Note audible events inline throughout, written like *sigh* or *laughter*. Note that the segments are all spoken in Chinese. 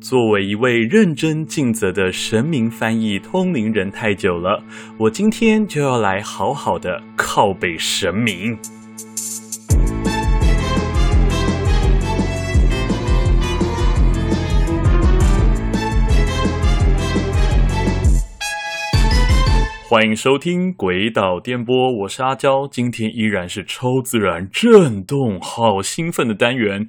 作为一位认真尽责的神明翻译通灵人太久了，我今天就要来好好的靠北神明。欢迎收听《鬼岛电波》，我是阿娇，今天依然是超自然震动，好兴奋的单元。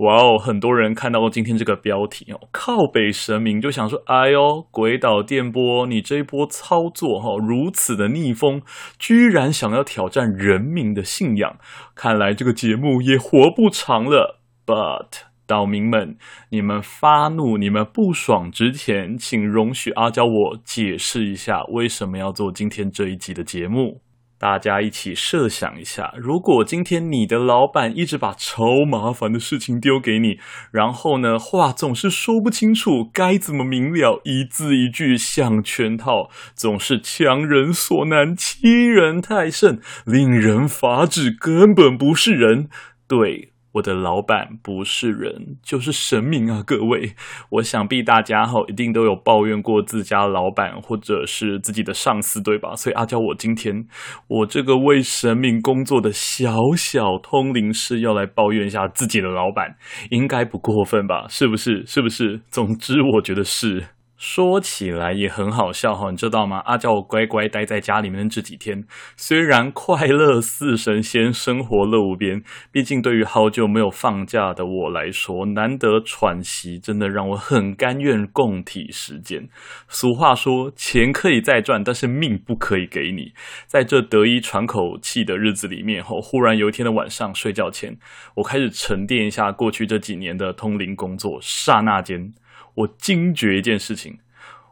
哇哦！很多人看到今天这个标题哦，靠北神明就想说：“哎呦，鬼岛电波，你这一波操作哈，如此的逆风，居然想要挑战人民的信仰，看来这个节目也活不长了。” But 岛民们，你们发怒、你们不爽之前，请容许阿娇我解释一下，为什么要做今天这一集的节目。大家一起设想一下，如果今天你的老板一直把超麻烦的事情丢给你，然后呢，话总是说不清楚，该怎么明了，一字一句像圈套，总是强人所难，欺人太甚，令人发指，根本不是人。对。我的老板不是人，就是神明啊！各位，我想必大家哈一定都有抱怨过自家老板或者是自己的上司，对吧？所以阿娇，我今天我这个为神明工作的小小通灵师要来抱怨一下自己的老板，应该不过分吧？是不是？是不是？总之，我觉得是。说起来也很好笑哈，你知道吗？阿交我乖乖待在家里面这几天，虽然快乐似神仙，生活乐无边，毕竟对于好久没有放假的我来说，难得喘息，真的让我很甘愿共体时间。俗话说，钱可以再赚，但是命不可以给你。在这得以喘口气的日子里面，后忽然有一天的晚上睡觉前，我开始沉淀一下过去这几年的通灵工作，刹那间。我惊觉一件事情，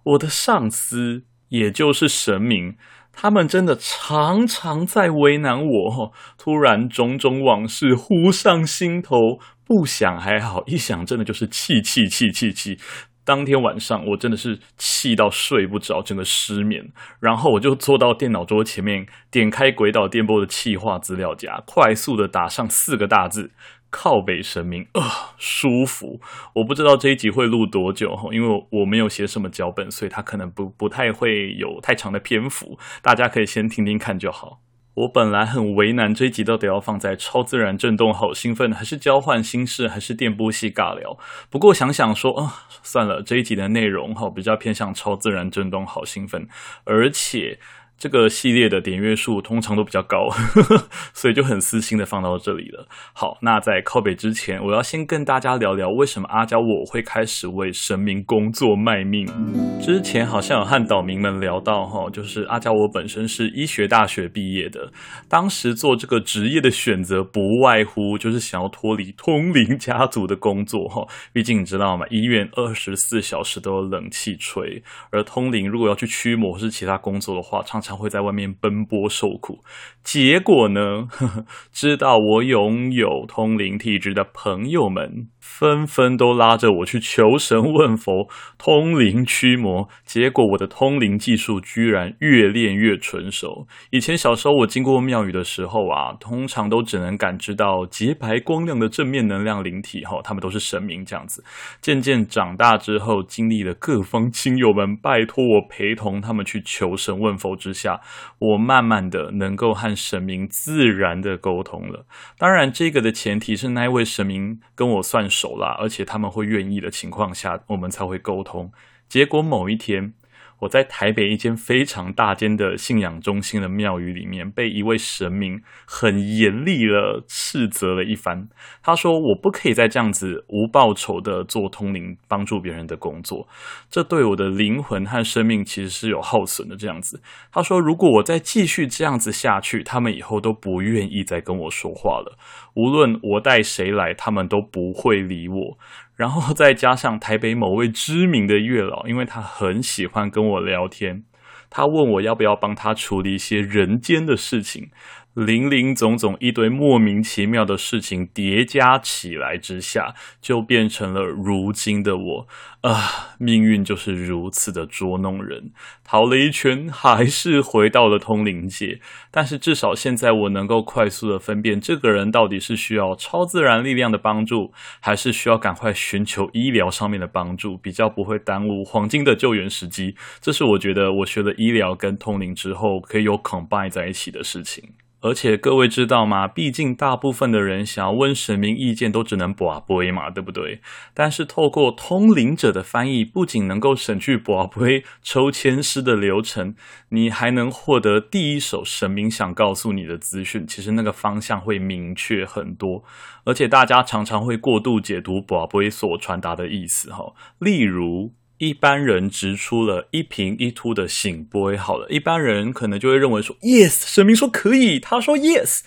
我的上司，也就是神明，他们真的常常在为难我。突然种种往事忽上心头，不想还好，一想真的就是气气气气气。当天晚上我真的是气到睡不着，整个失眠。然后我就坐到电脑桌前面，点开鬼岛电波的气化资料夹，快速的打上四个大字。靠北神明、呃，舒服！我不知道这一集会录多久，因为我没有写什么脚本，所以它可能不不太会有太长的篇幅，大家可以先听听看就好。我本来很为难，这一集到底要放在超自然震动好兴奋，还是交换心事，还是电波系尬聊？不过想想说啊、算了，这一集的内容哈比较偏向超自然震动好兴奋，而且。这个系列的点阅数通常都比较高，呵呵，所以就很私心的放到这里了。好，那在靠北之前，我要先跟大家聊聊为什么阿娇我会开始为神明工作卖命。之前好像有和岛民们聊到哈，就是阿娇我本身是医学大学毕业的，当时做这个职业的选择不外乎就是想要脱离通灵家族的工作哈，毕竟你知道吗？医院二十四小时都有冷气吹，而通灵如果要去驱魔或是其他工作的话，常常常会在外面奔波受苦，结果呢，呵呵，知道我拥有通灵体质的朋友们。纷纷都拉着我去求神问佛、通灵驱魔，结果我的通灵技术居然越练越纯熟。以前小时候我经过庙宇的时候啊，通常都只能感知到洁白光亮的正面能量灵体，哈，他们都是神明这样子。渐渐长大之后，经历了各方亲友们拜托我陪同他们去求神问佛之下，我慢慢的能够和神明自然的沟通了。当然，这个的前提是那一位神明跟我算熟了，而且他们会愿意的情况下，我们才会沟通。结果某一天，我在台北一间非常大间的信仰中心的庙宇里面，被一位神明很严厉的斥责了一番。他说：“我不可以再这样子无报酬的做通灵、帮助别人的工作，这对我的灵魂和生命其实是有耗损的。”这样子，他说：“如果我再继续这样子下去，他们以后都不愿意再跟我说话了。无论我带谁来，他们都不会理我。”然后再加上台北某位知名的月老，因为他很喜欢跟我聊天，他问我要不要帮他处理一些人间的事情。林林总总一堆莫名其妙的事情叠加起来之下，就变成了如今的我啊！命运就是如此的捉弄人，逃了一圈，还是回到了通灵界。但是至少现在我能够快速的分辨，这个人到底是需要超自然力量的帮助，还是需要赶快寻求医疗上面的帮助，比较不会耽误黄金的救援时机。这是我觉得我学了医疗跟通灵之后，可以有 combine 在一起的事情。而且各位知道吗？毕竟大部分的人想要问神明意见，都只能跋杯嘛，对不对？但是透过通灵者的翻译，不仅能够省去跋杯抽签师的流程，你还能获得第一手神明想告诉你的资讯。其实那个方向会明确很多。而且大家常常会过度解读跋杯所传达的意思，哈，例如。一般人直出了一平一凸的圣杯，好了，一般人可能就会认为说，yes，神明说可以，他说 yes。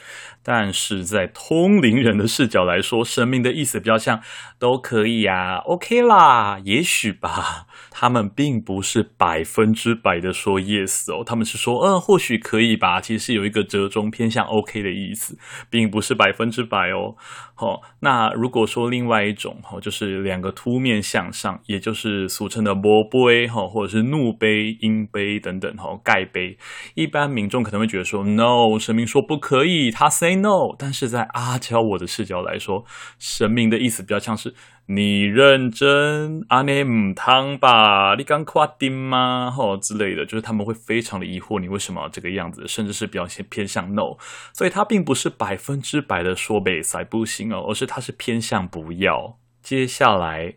但是在通灵人的视角来说，神明的意思比较像都可以呀，OK 啦，也许吧。他们并不是百分之百的说 yes 哦，他们是说，嗯、或许可以吧。其实是有一个折中偏向 OK 的意思，并不是百分之百哦。好、那如果说另外一种哈、就是两个凸面向上，也就是俗称的魔杯哈，或者是怒杯、阴杯等等哈，盖杯，一般民众可能会觉得说，no，神明说不可以，他 say no。但是在阿交我的视角来说，神明的意思比较像是。你认真阿内姆汤吧？你刚夸丁吗？吼之类的，就是他们会非常的疑惑，你为什么这个样子，甚至是表现偏向 no，所以他并不是百分之百的说北塞不行哦，而是他是偏向不要。接下来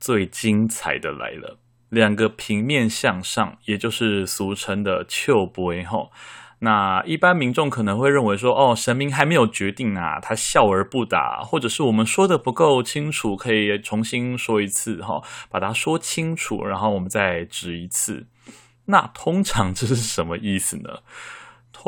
最精彩的来了，两个平面向上，也就是俗称的笑杯吼。那一般民众可能会认为说，哦，神明还没有决定啊，他笑而不答，或者是我们说的不够清楚，可以重新说一次哈，把它说清楚，然后我们再指一次。那通常这是什么意思呢？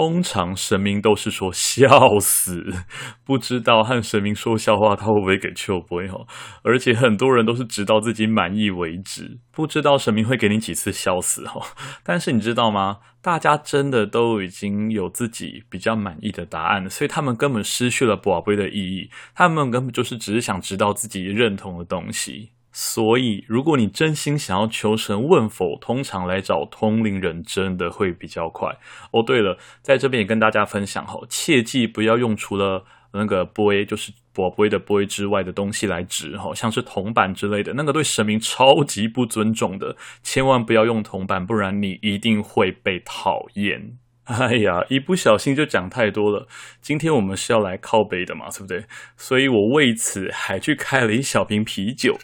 通常神明都是说笑死，*laughs* 不知道和神明说笑话他会不会给秋波哈？而且很多人都是直到自己满意为止，不知道神明会给你几次笑死哈。*laughs* 但是你知道吗？大家真的都已经有自己比较满意的答案，所以他们根本失去了博杯的意义，他们根本就是只是想知道自己认同的东西。所以，如果你真心想要求神问否，通常来找通灵人真的会比较快。哦，对了，在这边也跟大家分享哈，切记不要用除了那个杯，就是筊杯的杯之外的东西来指哈，像是铜板之类的，那个对神明超级不尊重的，千万不要用铜板，不然你一定会被讨厌。*laughs* 哎呀，一不小心就讲太多了。今天我们是要来靠北的嘛，对不对？所以我为此还去开了一小瓶啤酒。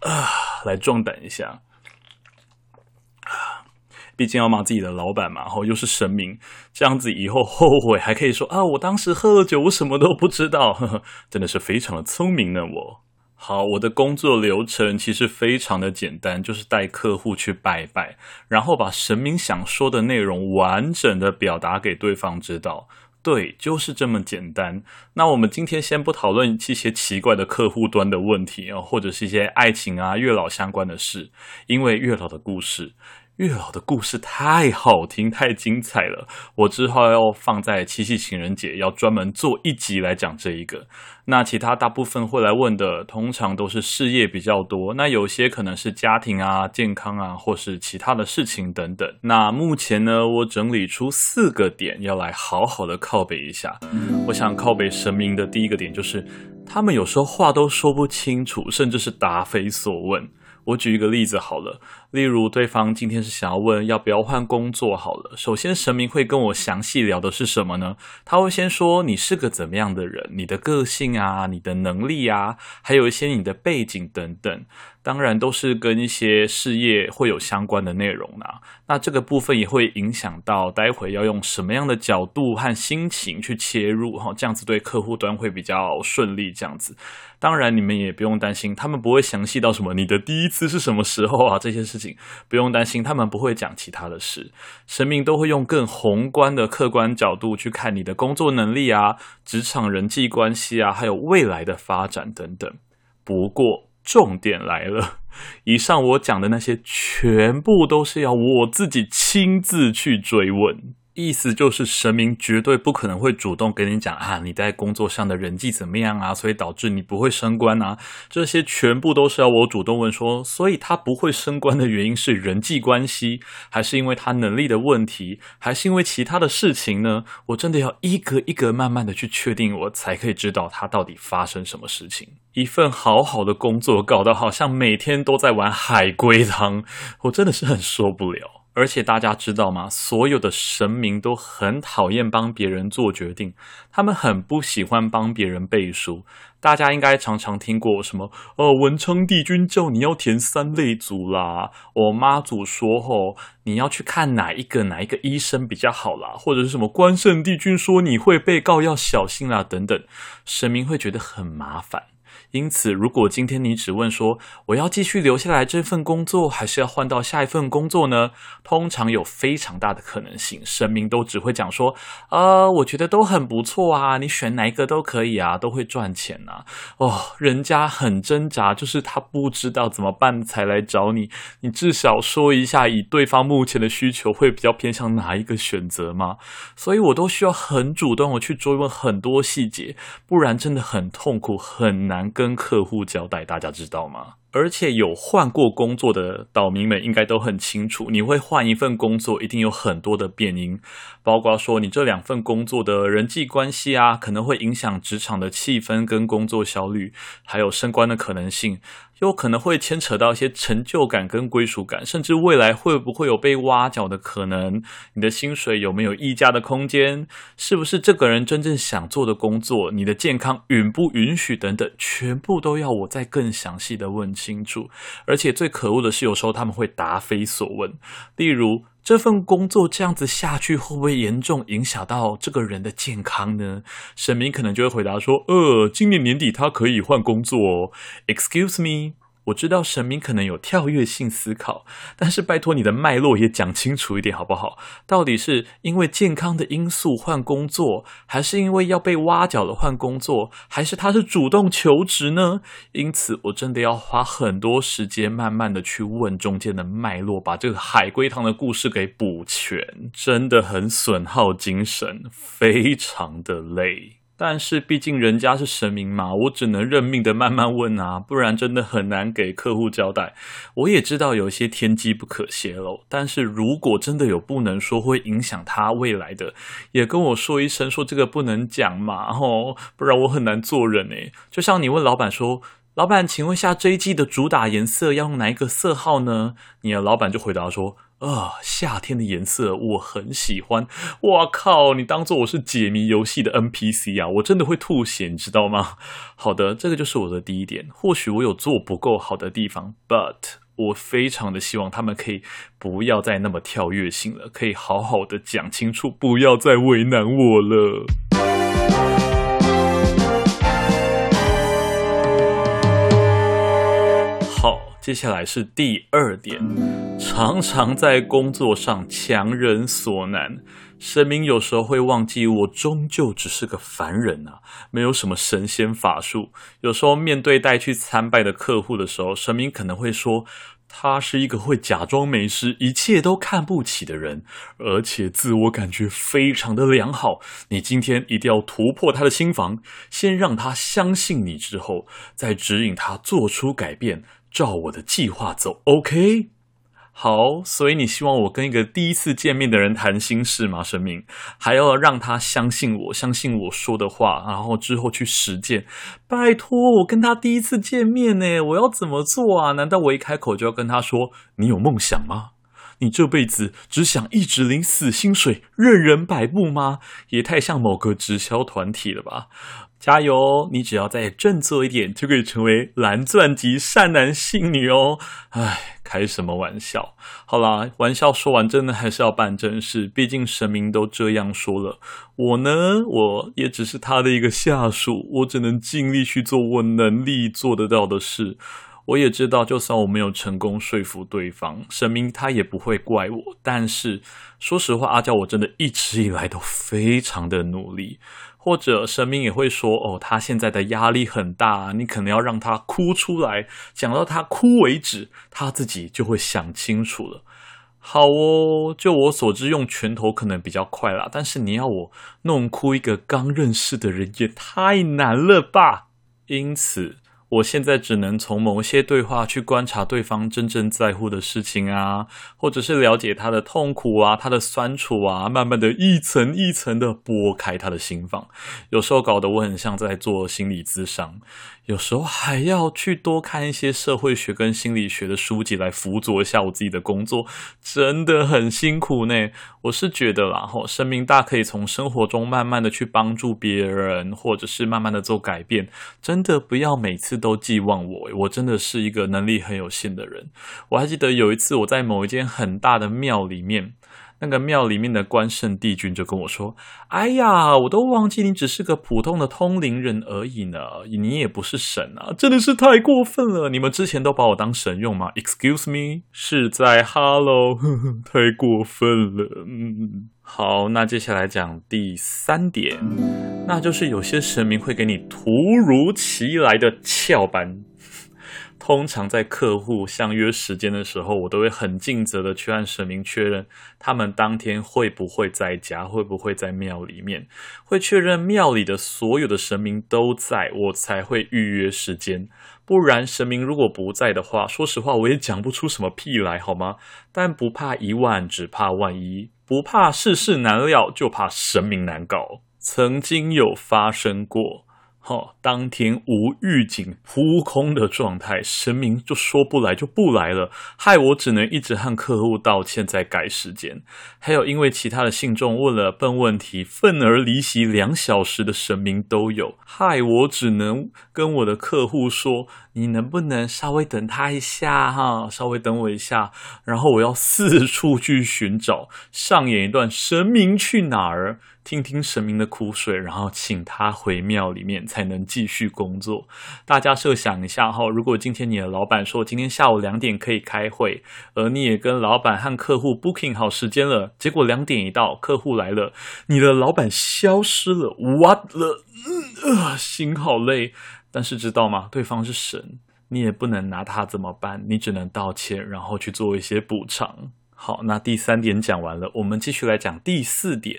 啊，来壮胆一下！啊，毕竟要骂自己的老板嘛，然后又是神明，这样子以后后悔还可以说啊，我当时喝了酒，我什么都不知道，呵呵，真的是非常的聪明呢。我好，我的工作流程其实非常的简单，就是带客户去拜拜，然后把神明想说的内容完整的表达给对方知道。对，就是这么简单。那我们今天先不讨论一些奇怪的客户端的问题啊，或者是一些爱情啊、月老相关的事，因为月老的故事。月老的故事太好听，太精彩了，我之后要放在七夕情人节，要专门做一集来讲这一个。那其他大部分会来问的，通常都是事业比较多，那有些可能是家庭啊、健康啊，或是其他的事情等等。那目前呢，我整理出四个点要来好好的靠北一下。我想靠北神明的第一个点就是，他们有时候话都说不清楚，甚至是答非所问。我举一个例子好了，例如对方今天是想要问要不要换工作好了。首先，神明会跟我详细聊的是什么呢？他会先说你是个怎么样的人，你的个性啊，你的能力啊，还有一些你的背景等等。当然都是跟一些事业会有相关的内容啦。那这个部分也会影响到待会要用什么样的角度和心情去切入哈，这样子对客户端会比较顺利。这样子，当然你们也不用担心，他们不会详细到什么你的第一次是什么时候啊，这些事不用担心，他们不会讲其他的事。神明都会用更宏观的客观角度去看你的工作能力啊、职场人际关系啊，还有未来的发展等等。不过，重点来了，以上我讲的那些全部都是要我自己亲自去追问，意思就是神明绝对不可能会主动跟你讲啊，你在工作上的人际怎么样啊，所以导致你不会升官啊，这些全部都是要我主动问说，所以他不会升官的原因是人际关系，还是因为他能力的问题，还是因为其他的事情呢？我真的要一个一个慢慢的去确定，我才可以知道他到底发生什么事情。一份好好的工作搞得好像每天都在玩海龟汤，我真的是很受不了。而且大家知道吗？所有的神明都很讨厌帮别人做决定，他们很不喜欢帮别人背书。大家应该常常听过什么？哦，文昌帝君叫你要填三类组啦，我妈祖说吼，你要去看哪一个哪一个医生比较好啦，或者是什么关圣帝君说你会被告要小心啦，等等，神明会觉得很麻烦。因此，如果今天你只问说我要继续留下来这份工作，还是要换到下一份工作呢？通常有非常大的可能性，神明都只会讲说，呃，我觉得都很不错啊，你选哪一个都可以啊，都会赚钱啊。哦，人家很挣扎，就是他不知道怎么办才来找你。你至少说一下，以对方目前的需求，会比较偏向哪一个选择吗？所以我都需要很主动的去追问很多细节，不然真的很痛苦，很难跟客户交代，大家知道吗？而且有换过工作的岛民们应该都很清楚，你会换一份工作，一定有很多的变因，包括说你这两份工作的人际关系啊，可能会影响职场的气氛跟工作效率，还有升官的可能性。有可能会牵扯到一些成就感跟归属感，甚至未来会不会有被挖角的可能？你的薪水有没有溢价的空间？是不是这个人真正想做的工作？你的健康允不允许？等等，全部都要我再更详细的问清楚。而且最可恶的是，有时候他们会答非所问，例如。这份工作这样子下去，会不会严重影响到这个人的健康呢？神明可能就会回答说：“呃，今年年底他可以换工作。” Excuse me。我知道神明可能有跳跃性思考，但是拜托你的脉络也讲清楚一点好不好？到底是因为健康的因素换工作，还是因为要被挖角了换工作，还是他是主动求职呢？因此，我真的要花很多时间，慢慢的去问中间的脉络，把这个海龟汤的故事给补全，真的很损耗精神，非常的累。但是毕竟人家是神明嘛，我只能认命的慢慢问啊，不然真的很难给客户交代。我也知道有些天机不可泄露，但是如果真的有不能说会影响他未来的，也跟我说一声，说这个不能讲嘛，哦，不然我很难做人诶。就像你问老板说，老板，请问一下这一季的主打颜色要用哪一个色号呢？你的老板就回答说。啊、夏天的颜色我很喜欢。哇靠，你当做我是解谜游戏的 NPC 啊？我真的会吐血，你知道吗？好的，这个就是我的第一点。或许我有做不够好的地方，but 我非常的希望他们可以不要再那么跳跃性了，可以好好的讲清楚，不要再为难我了。接下来是第二点，常常在工作上强人所难。神明有时候会忘记，我终究只是个凡人啊，没有什么神仙法术。有时候面对带去参拜的客户的时候，神明可能会说，他是一个会假装没事、一切都看不起的人，而且自我感觉非常的良好。你今天一定要突破他的心防，先让他相信你，之后再指引他做出改变。照我的计划走，OK？好，所以你希望我跟一个第一次见面的人谈心事吗？神明还要让他相信我，相信我说的话，然后之后去实践。拜托，我跟他第一次见面呢，我要怎么做啊？难道我一开口就要跟他说，你有梦想吗？你这辈子只想一直领死薪水，任人摆布吗？也太像某个直销团体了吧！加油，你只要再振作一点，就可以成为蓝钻级善男信女哦！唉，开什么玩笑？好啦，玩笑说完，真的还是要办正事。毕竟神明都这样说了，我呢，我也只是他的一个下属，我只能尽力去做我能力做得到的事。我也知道，就算我没有成功说服对方，神明他也不会怪我。但是说实话，阿娇我真的一直以来都非常的努力。或者神明也会说：“哦，他现在的压力很大，你可能要让他哭出来，讲到他哭为止，他自己就会想清楚了。”好哦，就我所知，用拳头可能比较快啦，但是你要我弄哭一个刚认识的人，也太难了吧。因此。我现在只能从某些对话去观察对方真正在乎的事情啊，或者是了解他的痛苦啊、他的酸楚啊，慢慢的一层一层的剥开他的心房。有时候搞得我很像在做心理咨商。有时候还要去多看一些社会学跟心理学的书籍来辅佐一下我自己的工作，真的很辛苦呢。我是觉得啦，吼，生命大可以从生活中慢慢的去帮助别人，或者是慢慢的做改变，真的不要每次都寄望我。我真的是一个能力很有限的人。我还记得有一次我在某一间很大的庙里面。那个庙里面的关圣帝君就跟我说：“哎呀，我都忘记你只是个普通的通灵人而已呢，你也不是神啊，真的是太过分了！你们之前都把我当神用吗？Excuse me，是在 Hello，*laughs* 太过分了。嗯，好，那接下来讲第三点，那就是有些神明会给你突如其来的翘班。”通常在客户相约时间的时候，我都会很尽责的去按神明确认他们当天会不会在家，会不会在庙里面，会确认庙里的所有的神明都在，我才会预约时间。不然神明如果不在的话，说实话我也讲不出什么屁来，好吗？但不怕一万，只怕万一，不怕世事难料，就怕神明难搞。曾经有发生过。好、哦，当天无预警扑空的状态，神明就说不来就不来了，害我只能一直和客户道歉，再改时间。还有因为其他的信众问了笨问题，愤而离席两小时的神明都有，害我只能跟我的客户说：“你能不能稍微等他一下哈，稍微等我一下。”然后我要四处去寻找，上演一段神明去哪儿。听听神明的苦水，然后请他回庙里面才能继续工作。大家设想一下哈，如果今天你的老板说今天下午两点可以开会，而你也跟老板和客户 booking 好时间了，结果两点一到，客户来了，你的老板消失了，what 了？嗯，呃，心好累。但是知道吗？对方是神，你也不能拿他怎么办，你只能道歉，然后去做一些补偿。好，那第三点讲完了，我们继续来讲第四点。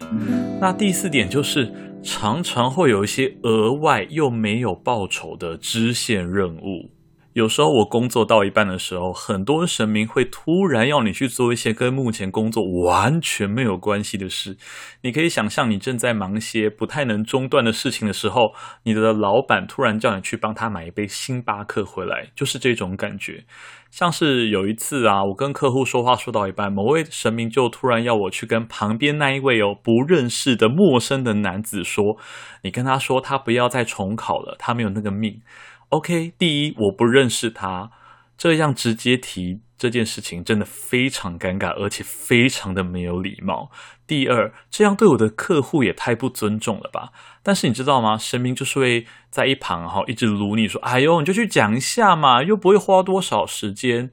那第四点就是常常会有一些额外又没有报酬的支线任务。有时候我工作到一半的时候，很多神明会突然要你去做一些跟目前工作完全没有关系的事。你可以想象，你正在忙一些不太能中断的事情的时候，你的老板突然叫你去帮他买一杯星巴克回来，就是这种感觉。像是有一次啊，我跟客户说话说到一半，某位神明就突然要我去跟旁边那一位哦不认识的陌生的男子说：“你跟他说，他不要再重考了，他没有那个命。” OK，第一，我不认识他，这样直接提这件事情真的非常尴尬，而且非常的没有礼貌。第二，这样对我的客户也太不尊重了吧？但是你知道吗？神明就是会在一旁哈，一直撸你说：“哎呦，你就去讲一下嘛，又不会花多少时间。”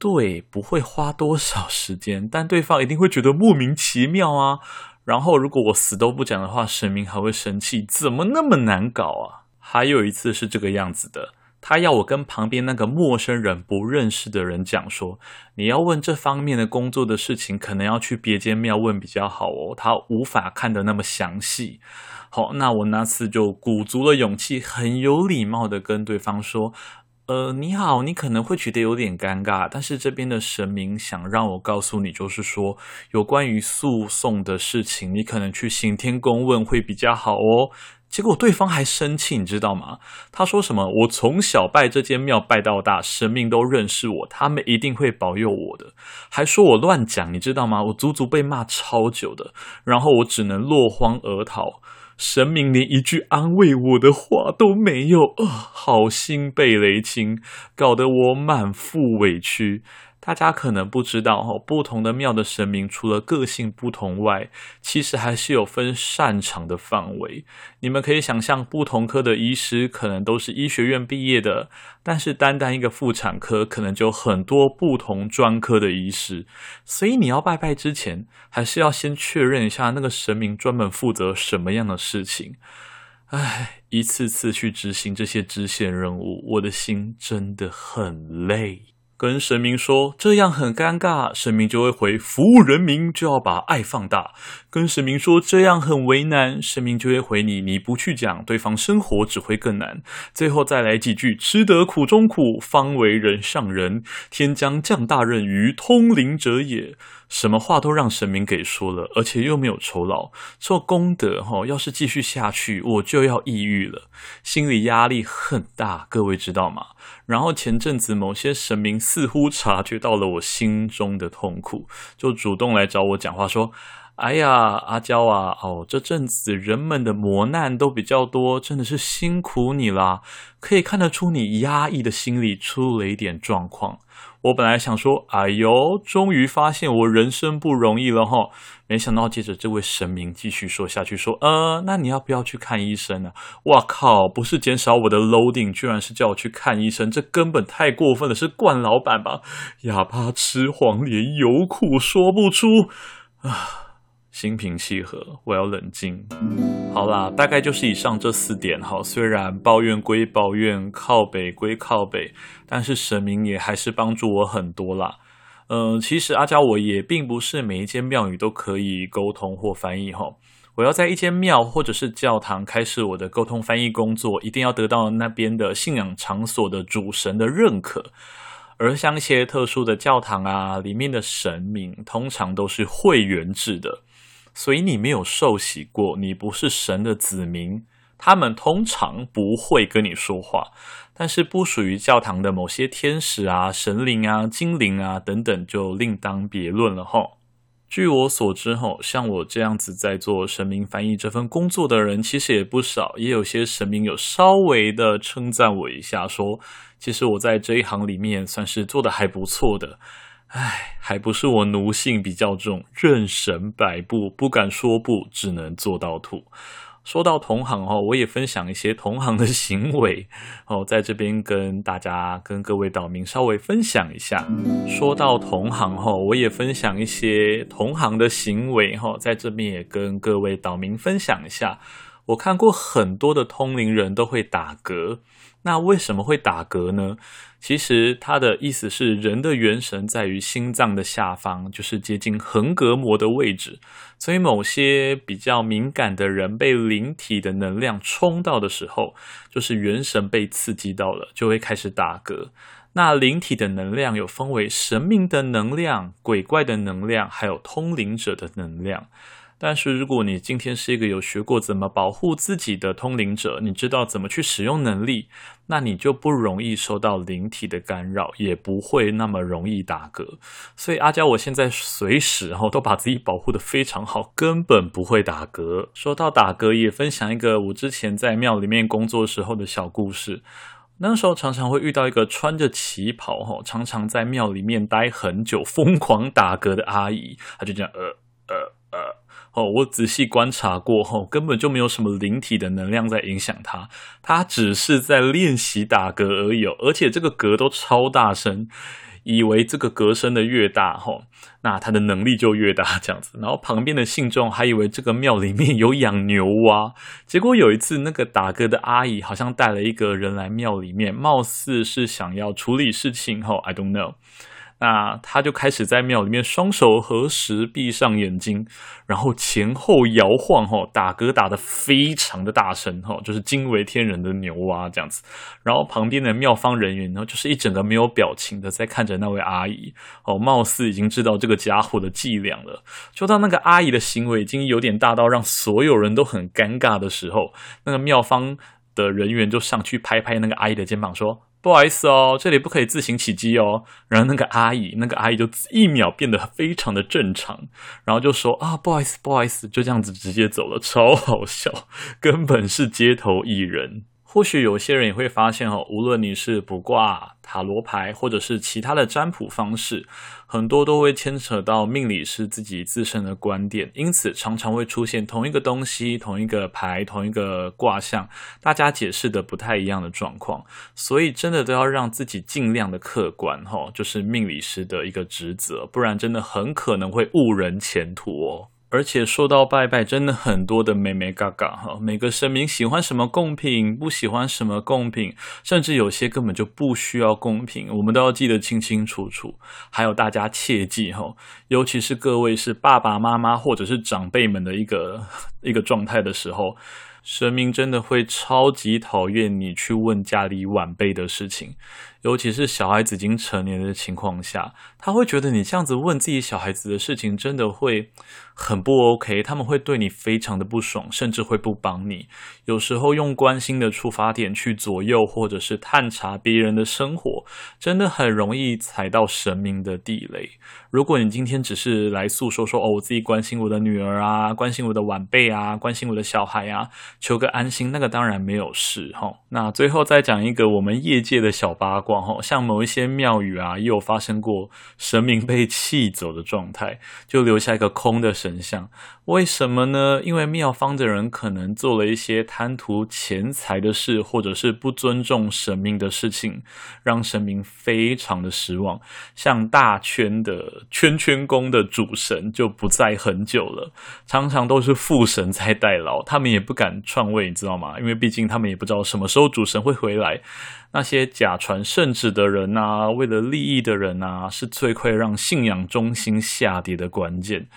对，不会花多少时间，但对方一定会觉得莫名其妙啊。然后如果我死都不讲的话，神明还会生气，怎么那么难搞啊？还有一次是这个样子的，他要我跟旁边那个陌生人不认识的人讲说，你要问这方面的工作的事情，可能要去别间庙问比较好哦，他无法看得那么详细。好，那我那次就鼓足了勇气，很有礼貌的跟对方说，呃，你好，你可能会觉得有点尴尬，但是这边的神明想让我告诉你，就是说有关于诉讼的事情，你可能去行天宫问会比较好哦。结果对方还生气，你知道吗？他说什么？我从小拜这间庙拜到大，神明都认识我，他们一定会保佑我的。还说我乱讲，你知道吗？我足足被骂超久的，然后我只能落荒而逃。神明连一句安慰我的话都没有，呃，好心被雷劈，搞得我满腹委屈。大家可能不知道哈，不同的庙的神明除了个性不同外，其实还是有分擅长的范围。你们可以想象，不同科的医师可能都是医学院毕业的，但是单单一个妇产科，可能就很多不同专科的医师。所以你要拜拜之前，还是要先确认一下那个神明专门负责什么样的事情。唉，一次次去执行这些支线任务，我的心真的很累。跟神明说这样很尴尬，神明就会回服务人民就要把爱放大。跟神明说这样很为难，神明就会回你你不去讲，对方生活只会更难。最后再来几句吃得苦中苦，方为人上人。天将降大任于通灵者也。什么话都让神明给说了，而且又没有酬劳，做功德哈。要是继续下去，我就要抑郁了，心理压力很大，各位知道吗？然后前阵子某些神明似乎察觉到了我心中的痛苦，就主动来找我讲话说：“哎呀，阿娇啊，哦，这阵子人们的磨难都比较多，真的是辛苦你啦。可以看得出你压抑的心理出了一点状况。”我本来想说，哎呦，终于发现我人生不容易了哈！没想到接着这位神明继续说下去，说，呃，那你要不要去看医生呢？哇靠，不是减少我的 loading，居然是叫我去看医生，这根本太过分了，是冠老板吧？哑巴吃黄连，有苦说不出啊！心平气和，我要冷静。好啦，大概就是以上这四点哈。虽然抱怨归抱怨，靠北归靠北，但是神明也还是帮助我很多啦。嗯、其实阿娇我也并不是每一间庙宇都可以沟通或翻译哈。我要在一间庙或者是教堂开始我的沟通翻译工作，一定要得到那边的信仰场所的主神的认可。而像一些特殊的教堂啊，里面的神明通常都是会员制的。所以你没有受洗过，你不是神的子民，他们通常不会跟你说话。但是不属于教堂的某些天使啊、神灵啊、精灵啊等等，就另当别论了吼。据我所知吼，像我这样子在做神明翻译这份工作的人，其实也不少，也有些神明有稍微的称赞我一下，说其实我在这一行里面算是做得还不错的。唉，还不是我奴性比较重，任神摆布，不敢说不，只能做到吐。说到同行哦，我也分享一些同行的行为哦，在这边跟大家、跟各位岛民稍微分享一下。说到同行哈，我也分享一些同行的行为哈，在这边也跟各位岛民分享一下。我看过很多的通灵人都会打嗝。那为什么会打嗝呢？其实它的意思是，人的元神在于心脏的下方，就是接近横膈膜的位置。所以某些比较敏感的人被灵体的能量冲到的时候，就是元神被刺激到了，就会开始打嗝。那灵体的能量有分为神明的能量、鬼怪的能量，还有通灵者的能量。但是，如果你今天是一个有学过怎么保护自己的通灵者，你知道怎么去使用能力，那你就不容易受到灵体的干扰，也不会那么容易打嗝。所以阿娇，我现在随时哈都把自己保护得非常好，根本不会打嗝。说到打嗝，也分享一个我之前在庙里面工作时候的小故事。那时候常常会遇到一个穿着旗袍哈，常常在庙里面待很久，疯狂打嗝的阿姨，她就这样呃呃。哦，我仔细观察过后，根本就没有什么灵体的能量在影响他，他只是在练习打嗝而已，而且这个嗝都超大声，以为这个嗝声的越大，吼，那他的能力就越大这样子。然后旁边的信众还以为这个庙里面有养牛蛙，结果有一次那个打嗝的阿姨好像带了一个人来庙里面，貌似是想要处理事情，吼，I don't know。那他就开始在庙里面双手合十，闭上眼睛，然后前后摇晃，吼，打嗝打得非常的大声，吼，就是惊为天人的牛蛙这样子。然后旁边的庙方人员呢，就是一整个没有表情的在看着那位阿姨，哦，貌似已经知道这个家伙的伎俩了。就当那个阿姨的行为已经有点大到让所有人都很尴尬的时候，那个庙方的人员就上去拍拍那个阿姨的肩膀说。不好意思哦，这里不可以自行起机哦。然后那个阿姨，那个阿姨就一秒变得非常的正常，然后就说啊，不好意思，不好意思，就这样子直接走了，超好笑，根本是街头艺人。或许有些人也会发现哦，无论你是卜卦、塔罗牌，或者是其他的占卜方式，很多都会牵扯到命理师自己自身的观点，因此常常会出现同一个东西、同一个牌、同一个卦象，大家解释的不太一样的状况。所以真的都要让自己尽量的客观，哈，就是命理师的一个职责，不然真的很可能会误人前途哦。而且说到拜拜，真的很多的妹妹嘎嘎哈，每个神明喜欢什么贡品，不喜欢什么贡品，甚至有些根本就不需要贡品，我们都要记得清清楚楚。还有大家切记哈，尤其是各位是爸爸妈妈或者是长辈们的一个一个状态的时候。神明真的会超级讨厌你去问家里晚辈的事情，尤其是小孩子已经成年的情况下，他会觉得你这样子问自己小孩子的事情，真的会很不 OK，他们会对你非常的不爽，甚至会不帮你。有时候用关心的出发点去左右或者是探查别人的生活，真的很容易踩到神明的地雷。如果你今天只是来诉说说哦，我自己关心我的女儿啊，关心我的晚辈啊，关心我的小孩啊，求个安心，那个当然没有事哈。那最后再讲一个我们业界的小八卦哈，像某一些庙宇啊，也有发生过神明被气走的状态，就留下一个空的神像。为什么呢？因为庙方的人可能做了一些贪图钱财的事，或者是不尊重神明的事情，让神明非常的失望。像大圈的圈圈宫的主神就不在很久了，常常都是副神在代劳，他们也不敢篡位，你知道吗？因为毕竟他们也不知道什么时候主神会回来。那些假传圣旨的人啊，为了利益的人啊，是最会让信仰中心下跌的关键。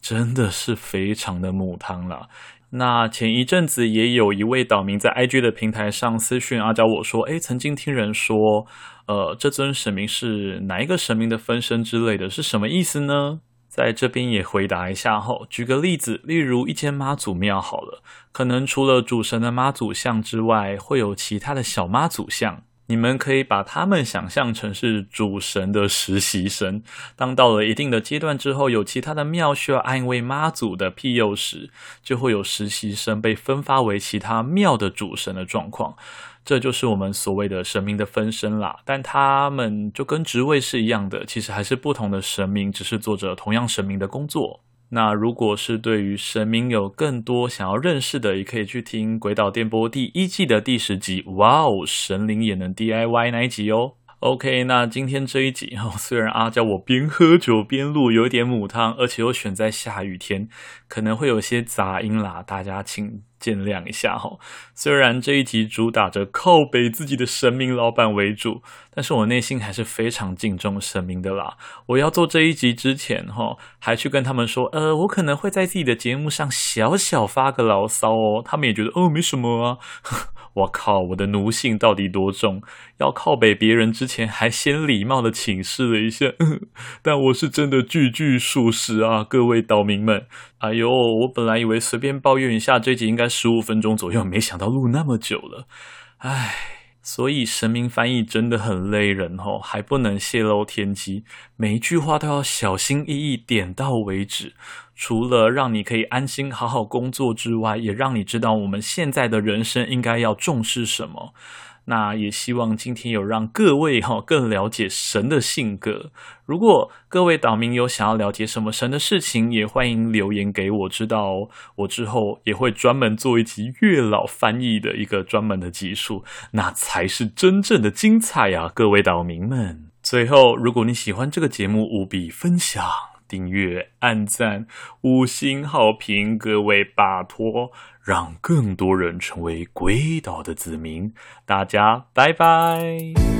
真的是非常的母汤了。那前一阵子也有一位岛民在 IG 的平台上私讯阿交我说：“诶，曾经听人说，呃，这尊神明是哪一个神明的分身之类的，是什么意思呢？”在这边也回答一下后，举个例子，例如一间妈祖庙好了，可能除了主神的妈祖像之外，会有其他的小妈祖像。你们可以把他们想象成是主神的实习生。当到了一定的阶段之后，有其他的庙需要安慰妈祖的庇佑时，就会有实习生被分发为其他庙的主神的状况。这就是我们所谓的神明的分身啦。但他们就跟职位是一样的，其实还是不同的神明，只是做着同样神明的工作。那如果是对于神明有更多想要认识的，也可以去听《鬼岛电波》第一季的第十集。哇哦，神灵也能 DIY 那一集哦。OK，那今天这一集哦，*laughs* 虽然阿娇我边喝酒边录，有点母汤，而且又选在下雨天，可能会有些杂音啦，大家请。见谅一下哈，虽然这一集主打着靠北自己的神明老板为主，但是我内心还是非常敬重神明的啦。我要做这一集之前哈，还去跟他们说，呃，我可能会在自己的节目上小小发个牢骚哦，他们也觉得哦，没什么啊。*laughs* 我靠，我的奴性到底多重？要靠北别人之前，还先礼貌的请示了一下。*laughs* 但我是真的句句属实啊，各位岛民们。哎呦，我本来以为随便抱怨一下，这集应该十五分钟左右，没想到录那么久了。唉，所以神明翻译真的很累人哦，还不能泄露天机，每一句话都要小心翼翼，点到为止。除了让你可以安心好好工作之外，也让你知道我们现在的人生应该要重视什么。那也希望今天有让各位 *laughs* 哈更了解神的性格。如果各位岛民有想要了解什么神的事情，也欢迎留言给我知道哦。我之后也会专门做一集月老翻译的一个专门的集数，那才是真正的精彩啊！各位岛民们，最后如果你喜欢这个节目，务必分享。订阅、按赞、五星好评，各位拜托，让更多人成为鬼岛的子民。大家拜拜。